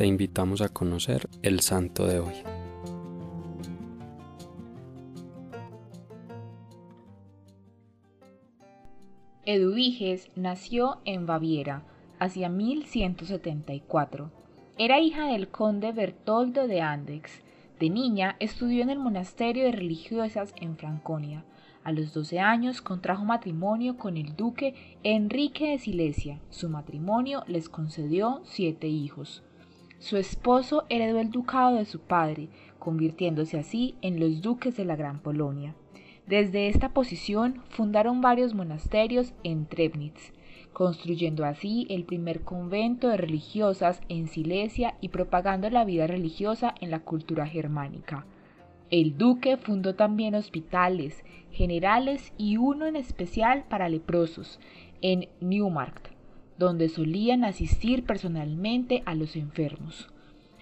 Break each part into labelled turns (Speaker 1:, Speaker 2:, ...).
Speaker 1: te invitamos a conocer el santo de hoy.
Speaker 2: Eduviges nació en Baviera hacia 1174. Era hija del conde Bertoldo de Andex. De niña estudió en el monasterio de religiosas en Franconia. A los 12 años contrajo matrimonio con el duque Enrique de Silesia. Su matrimonio les concedió siete hijos. Su esposo heredó el ducado de su padre, convirtiéndose así en los duques de la Gran Polonia. Desde esta posición fundaron varios monasterios en Trebnitz, construyendo así el primer convento de religiosas en Silesia y propagando la vida religiosa en la cultura germánica. El duque fundó también hospitales, generales y uno en especial para leprosos en Neumarkt, donde solían asistir personalmente a los enfermos.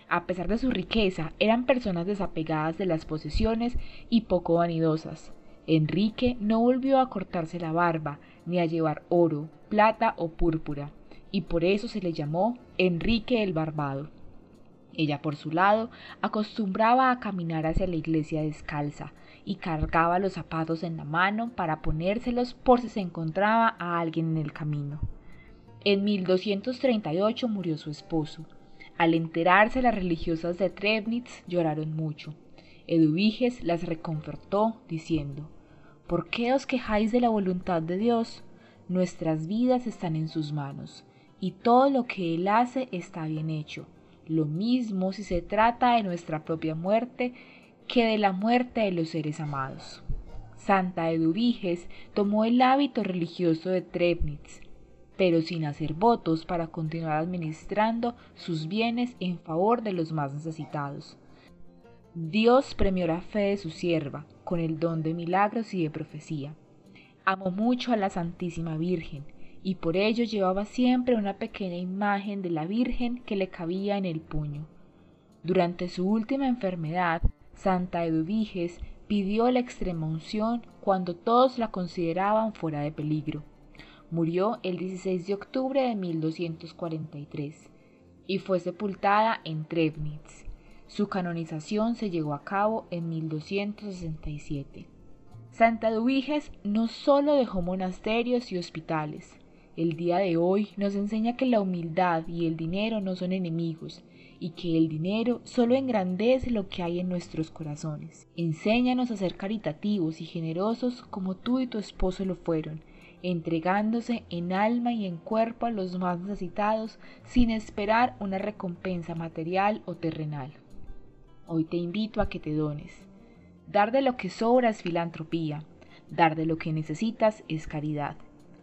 Speaker 2: A pesar de su riqueza, eran personas desapegadas de las posesiones y poco vanidosas. Enrique no volvió a cortarse la barba, ni a llevar oro, plata o púrpura, y por eso se le llamó Enrique el Barbado. Ella, por su lado, acostumbraba a caminar hacia la iglesia descalza y cargaba los zapatos en la mano para ponérselos por si se encontraba a alguien en el camino. En 1238 murió su esposo. Al enterarse las religiosas de Trebnitz lloraron mucho. Eduviges las reconfortó diciendo ¿Por qué os quejáis de la voluntad de Dios? Nuestras vidas están en sus manos, y todo lo que Él hace está bien hecho. Lo mismo si se trata de nuestra propia muerte que de la muerte de los seres amados. Santa Eduviges tomó el hábito religioso de Trebnitz, pero sin hacer votos para continuar administrando sus bienes en favor de los más necesitados. Dios premió la fe de su sierva con el don de milagros y de profecía. Amó mucho a la Santísima Virgen y por ello llevaba siempre una pequeña imagen de la Virgen que le cabía en el puño. Durante su última enfermedad, Santa Eduviges pidió la extrema unción cuando todos la consideraban fuera de peligro. Murió el 16 de octubre de 1243 y fue sepultada en Trebnitz. Su canonización se llevó a cabo en 1267. Santa Eduviges no solo dejó monasterios y hospitales. El día de hoy nos enseña que la humildad y el dinero no son enemigos y que el dinero solo engrandece lo que hay en nuestros corazones. Enséñanos a ser caritativos y generosos como tú y tu esposo lo fueron, entregándose en alma y en cuerpo a los más necesitados sin esperar una recompensa material o terrenal. Hoy te invito a que te dones. Dar de lo que sobra es filantropía. Dar de lo que necesitas es caridad.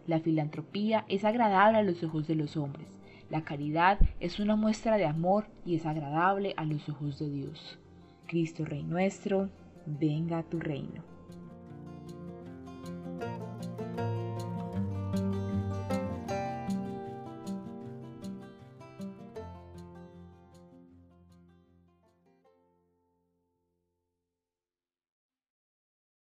Speaker 2: La filantropía es agradable a los ojos de los hombres. La caridad es una muestra de amor y es agradable a los ojos de Dios. Cristo Rey nuestro, venga a tu reino.